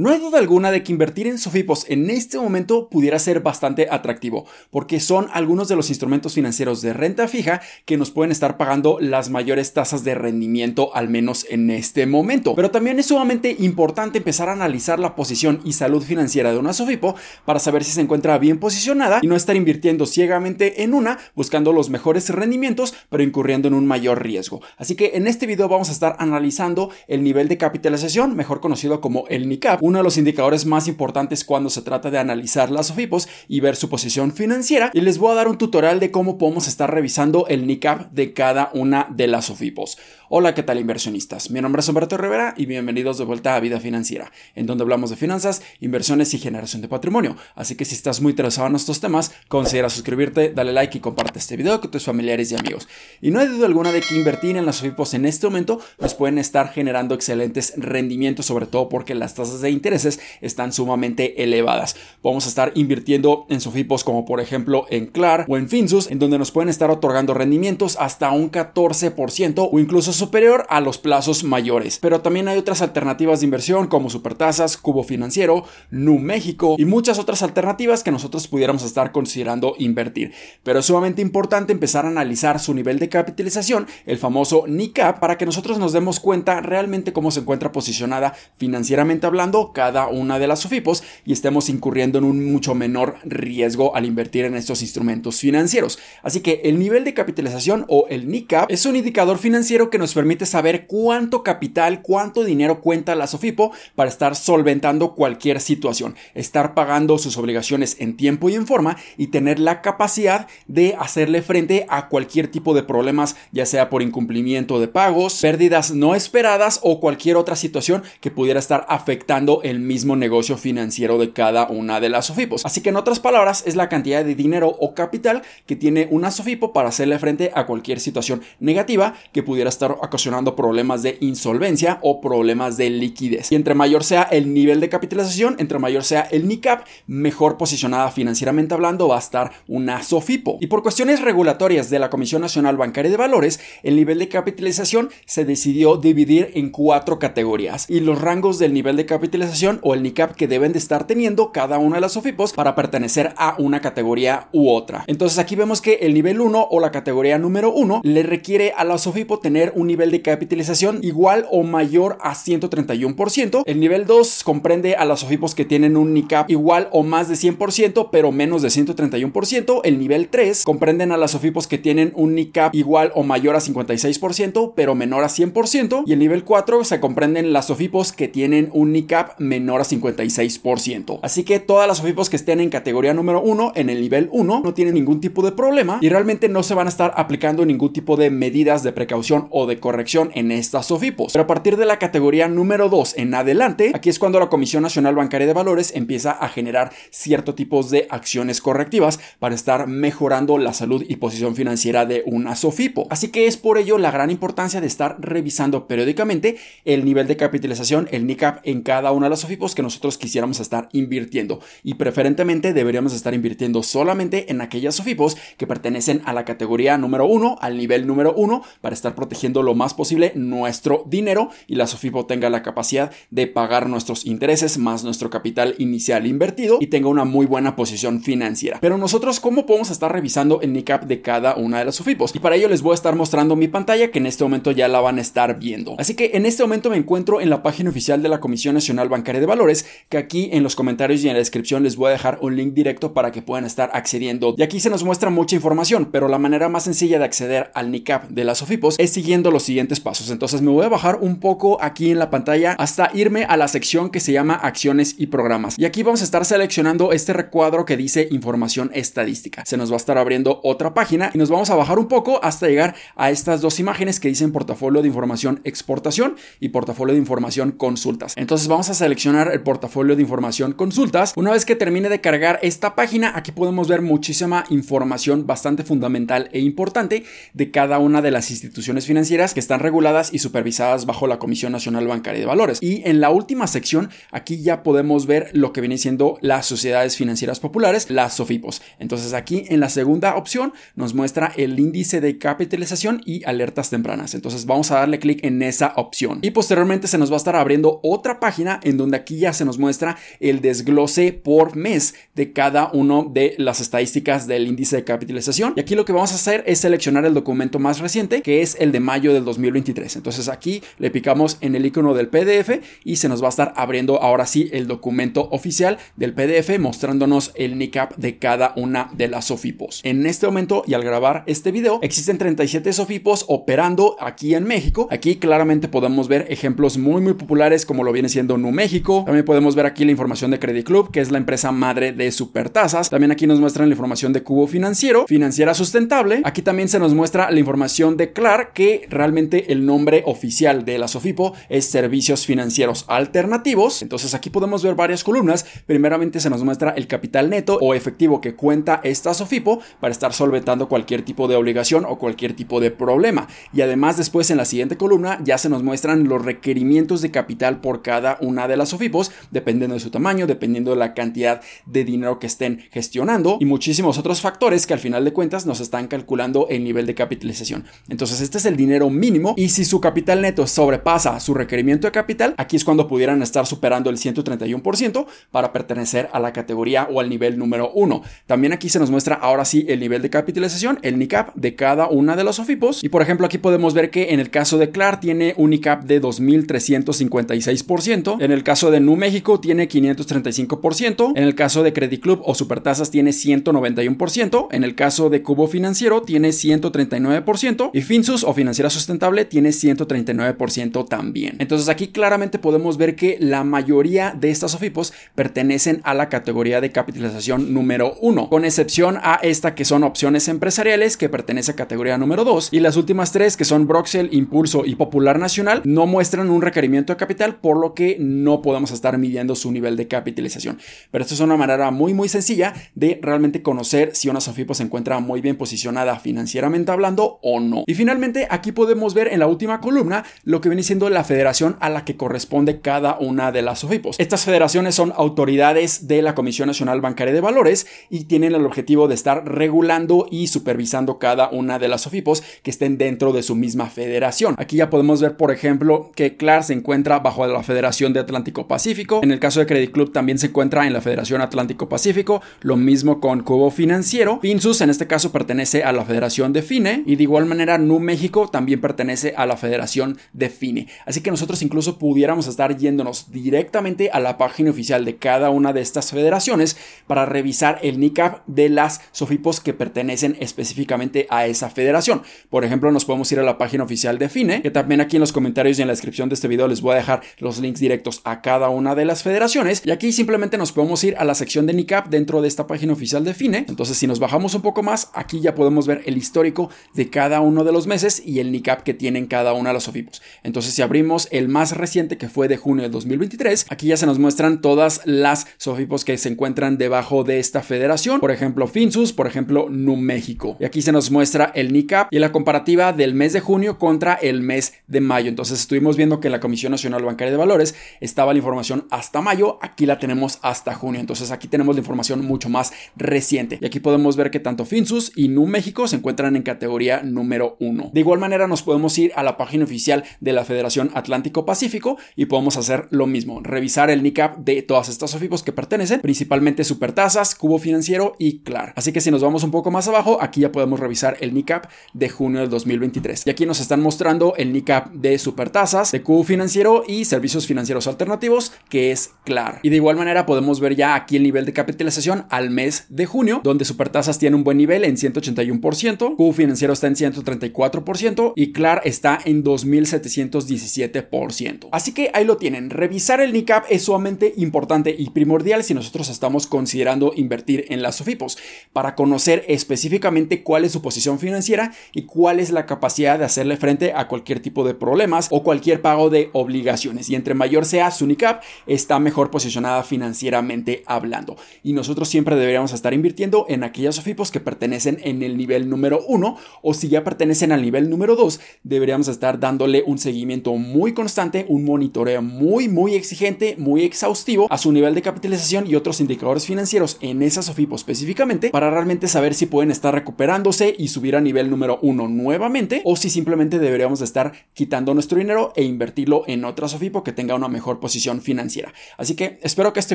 No hay duda alguna de que invertir en Sofipos en este momento pudiera ser bastante atractivo, porque son algunos de los instrumentos financieros de renta fija que nos pueden estar pagando las mayores tasas de rendimiento, al menos en este momento. Pero también es sumamente importante empezar a analizar la posición y salud financiera de una Sofipo para saber si se encuentra bien posicionada y no estar invirtiendo ciegamente en una, buscando los mejores rendimientos, pero incurriendo en un mayor riesgo. Así que en este video vamos a estar analizando el nivel de capitalización, mejor conocido como el NICAP, uno de los indicadores más importantes cuando se trata de analizar las SOFIPOS y ver su posición financiera. Y les voy a dar un tutorial de cómo podemos estar revisando el NICAP de cada una de las SOFIPOS. Hola, ¿qué tal inversionistas? Mi nombre es Humberto Rivera y bienvenidos de vuelta a Vida Financiera, en donde hablamos de finanzas, inversiones y generación de patrimonio. Así que si estás muy interesado en estos temas, considera suscribirte, dale like y comparte este video con tus familiares y amigos. Y no hay duda alguna de que invertir en las SOFIPOS en este momento nos pueden estar generando excelentes rendimientos, sobre todo porque las tasas de intereses están sumamente elevadas. Vamos a estar invirtiendo en SOFIPOS como por ejemplo en CLAR o en Finsus, en donde nos pueden estar otorgando rendimientos hasta un 14% o incluso superior a los plazos mayores. Pero también hay otras alternativas de inversión como Supertasas, Cubo Financiero, Nu México y muchas otras alternativas que nosotros pudiéramos estar considerando invertir. Pero es sumamente importante empezar a analizar su nivel de capitalización, el famoso NICAP, para que nosotros nos demos cuenta realmente cómo se encuentra posicionada financieramente hablando cada una de las SOFIPOS y estemos incurriendo en un mucho menor riesgo al invertir en estos instrumentos financieros. Así que el nivel de capitalización o el NICAP es un indicador financiero que nos permite saber cuánto capital, cuánto dinero cuenta la Sofipo para estar solventando cualquier situación, estar pagando sus obligaciones en tiempo y en forma y tener la capacidad de hacerle frente a cualquier tipo de problemas, ya sea por incumplimiento de pagos, pérdidas no esperadas o cualquier otra situación que pudiera estar afectando el mismo negocio financiero de cada una de las Sofipos. Así que en otras palabras, es la cantidad de dinero o capital que tiene una Sofipo para hacerle frente a cualquier situación negativa que pudiera estar ocasionando problemas de insolvencia o problemas de liquidez. Y entre mayor sea el nivel de capitalización, entre mayor sea el NICAP, mejor posicionada financieramente hablando va a estar una SOFIPO. Y por cuestiones regulatorias de la Comisión Nacional Bancaria de Valores, el nivel de capitalización se decidió dividir en cuatro categorías y los rangos del nivel de capitalización o el NICAP que deben de estar teniendo cada una de las SOFIPOS para pertenecer a una categoría u otra. Entonces aquí vemos que el nivel 1 o la categoría número 1 le requiere a la SOFIPO tener un nivel de capitalización igual o mayor a 131%. El nivel 2 comprende a las OFIPOS que tienen un NICAP igual o más de 100%, pero menos de 131%. El nivel 3 comprenden a las OFIPOS que tienen un NICAP igual o mayor a 56%, pero menor a 100%. Y el nivel 4 se comprenden las OFIPOS que tienen un Menor a 56%. Así que todas las OFIPOS que estén en categoría número 1, en el nivel 1, no tienen ningún tipo de problema y realmente no se van a estar aplicando ningún tipo de medidas de precaución o de corrección en estas SOFIPOS. Pero a partir de la categoría número 2 en adelante, aquí es cuando la Comisión Nacional Bancaria de Valores empieza a generar cierto tipos de acciones correctivas para estar mejorando la salud y posición financiera de una SOFIPO. Así que es por ello la gran importancia de estar revisando periódicamente el nivel de capitalización, el NICAP en cada una de las SOFIPOS que nosotros quisiéramos estar invirtiendo. Y preferentemente deberíamos estar invirtiendo solamente en aquellas SOFIPOS que pertenecen a la categoría número 1, al nivel número 1, para estar protegiendo lo más posible nuestro dinero y la Sofipo tenga la capacidad de pagar nuestros intereses más nuestro capital inicial invertido y tenga una muy buena posición financiera. Pero nosotros, ¿cómo podemos estar revisando el NICAP de cada una de las Sofipos? Y para ello les voy a estar mostrando mi pantalla que en este momento ya la van a estar viendo. Así que en este momento me encuentro en la página oficial de la Comisión Nacional Bancaria de Valores, que aquí en los comentarios y en la descripción les voy a dejar un link directo para que puedan estar accediendo. Y aquí se nos muestra mucha información, pero la manera más sencilla de acceder al NICAP de las Sofipos es siguiendo los siguientes pasos. Entonces me voy a bajar un poco aquí en la pantalla hasta irme a la sección que se llama acciones y programas. Y aquí vamos a estar seleccionando este recuadro que dice información estadística. Se nos va a estar abriendo otra página y nos vamos a bajar un poco hasta llegar a estas dos imágenes que dicen portafolio de información exportación y portafolio de información consultas. Entonces vamos a seleccionar el portafolio de información consultas. Una vez que termine de cargar esta página, aquí podemos ver muchísima información bastante fundamental e importante de cada una de las instituciones financieras que están reguladas y supervisadas bajo la Comisión Nacional Bancaria de Valores. Y en la última sección, aquí ya podemos ver lo que viene siendo las sociedades financieras populares, las SOFIPOS. Entonces aquí en la segunda opción nos muestra el índice de capitalización y alertas tempranas. Entonces vamos a darle clic en esa opción. Y posteriormente se nos va a estar abriendo otra página donde aquí ya se nos muestra el desglose por mes de cada uno de las estadísticas del índice de capitalización. Y aquí lo que vamos a hacer es seleccionar el documento más reciente, que es el de mayo del 2023. Entonces aquí le picamos en el icono del PDF y se nos va a estar abriendo ahora sí el documento oficial del PDF mostrándonos el NICAP de cada una de las SOFIPOS. En este momento y al grabar este video existen 37 SOFIPOS operando aquí en México. Aquí claramente podemos ver ejemplos muy muy populares como lo viene siendo México. También podemos ver aquí la información de Credit Club, que es la empresa madre de Supertasas. También aquí nos muestran la información de Cubo Financiero, Financiera Sustentable. Aquí también se nos muestra la información de Clar, que realmente el nombre oficial de la Sofipo es Servicios Financieros Alternativos. Entonces aquí podemos ver varias columnas. Primeramente se nos muestra el capital neto o efectivo que cuenta esta Sofipo para estar solventando cualquier tipo de obligación o cualquier tipo de problema. Y además después en la siguiente columna ya se nos muestran los requerimientos de capital por cada una de las SOFIPOS, dependiendo de su tamaño, dependiendo de la cantidad de dinero que estén gestionando y muchísimos otros factores que al final de cuentas nos están calculando el nivel de capitalización. Entonces este es el dinero mínimo y si su capital neto sobrepasa su requerimiento de capital, aquí es cuando pudieran estar superando el 131% para pertenecer a la categoría o al nivel número 1. También aquí se nos muestra ahora sí el nivel de capitalización, el NICAP de cada una de los SOFIPOS y por ejemplo aquí podemos ver que en el caso de CLAR tiene un NICAP de 2356%, en el caso de Nu México tiene 535%, en el caso de Credit Club o Supertasas tiene 191%, en el caso de Cubo Financiero tiene 139% y Finsus o Financiera Sustentable tiene 139% también. Entonces aquí claramente podemos ver que la mayoría de estas OFIPOS pertenecen a la categoría de capitalización número 1, con excepción a esta que son opciones empresariales que pertenece a categoría número 2 y las últimas tres que son Broxel, Impulso y Popular Nacional no muestran un requerimiento de capital por lo que no podemos estar midiendo su nivel de capitalización. Pero esto es una manera muy muy sencilla de realmente conocer si una SOFIPO se encuentra muy bien posicionada financieramente hablando o no. Y finalmente aquí podemos ver en la última columna lo que viene siendo la federación a la que corresponde cada una de las SOFIPOS. Estas federaciones son autoridades de la Comisión Nacional Bancaria de Valores y tienen el objetivo de estar regulando y supervisando cada una de las SOFIPOS que estén dentro de su misma federación. Aquí ya podemos ver, por ejemplo, que CLAR se encuentra bajo la Federación de Atlántico Pacífico. En el caso de Credit Club también se encuentra en la Federación Atlántico Pacífico. Lo mismo con Cubo Financiero. Pinsus en este caso pertenece a la Federación de FINE y de igual manera Nu México también pertenece a la Federación de FINE. Así que nosotros incluso pudiéramos estar yéndonos directamente a la página oficial de cada una de estas federaciones para revisar el NICAP de las SOFIPOS que pertenecen específicamente a esa federación. Por ejemplo, nos podemos ir a la página oficial de FINE, que también aquí en los comentarios y en la descripción de este video les voy a dejar los links directos a cada una de las federaciones. Y aquí simplemente nos podemos ir a la sección de NICAP dentro de esta página oficial de FINE. Entonces, si nos bajamos un poco más, aquí ya podemos ver el histórico de cada uno de los meses y el NICAP que tienen cada una de las SOFIPOS. Entonces, si abrimos el más reciente que fue de junio de 2023, aquí ya se nos muestran todas las SOFIPOS que se encuentran debajo de esta federación. Por ejemplo, Finsus, por ejemplo, Nu México. Y aquí se nos muestra el NICAP y la comparativa del mes de junio contra el mes de mayo. Entonces, estuvimos viendo que la Comisión Nacional Bancaria de Valores estaba la información hasta mayo, aquí la tenemos hasta junio. Entonces, aquí tenemos la información mucho más reciente. Y aquí podemos ver que tanto Finsus y Nu México se encuentran en categoría número 1. De igual manera, nos podemos ir a la página oficial de la Federación Atlántico Pacífico y podemos hacer lo mismo, revisar el NICAP de todas estas SOFIPOS que pertenecen, principalmente Supertasas, Cubo Financiero y Clar. Así que si nos vamos un poco más abajo, aquí ya podemos revisar el NICAP de junio del 2023. Y aquí nos están mostrando el NICAP de Supertasas, de Cubo Financiero y Servicios Financieros Alternativos, que es Clar. Y de igual manera podemos ver ya aquí el nivel de capitalización al mes de junio, donde Supertasas tiene un buen nivel en 181%, Cubo Financiero está en 134% y Clar está en 2717%. Así que ahí lo tienen. Revisar el NICAP es sumamente importante y primordial si nosotros estamos considerando invertir en las SOFIPOS para conocer específicamente cuál es su posición financiera y cuál es la capacidad de hacerle frente a cualquier tipo de problemas o cualquier pago de obligaciones. Y entre mayor sea su NICAP, está mejor posicionada financieramente hablando. Y nosotros siempre deberíamos estar invirtiendo en aquellas SOFIPOS que pertenecen en el nivel número uno o si ya pertenecen al nivel número 2, deberíamos estar dándole un seguimiento muy constante, un monitoreo muy, muy exigente, muy exhaustivo a su nivel de capitalización y otros indicadores financieros en esa SOFIPO específicamente para realmente saber si pueden estar recuperándose y subir a nivel número 1 nuevamente o si simplemente deberíamos estar quitando nuestro dinero e invertirlo en otra SOFIPO que tenga una mejor mejor posición financiera. Así que espero que este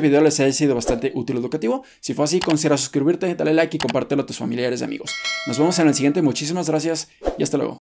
video les haya sido bastante útil y educativo. Si fue así, considera suscribirte, dale like y compártelo a tus familiares y amigos. Nos vemos en el siguiente. Muchísimas gracias y hasta luego.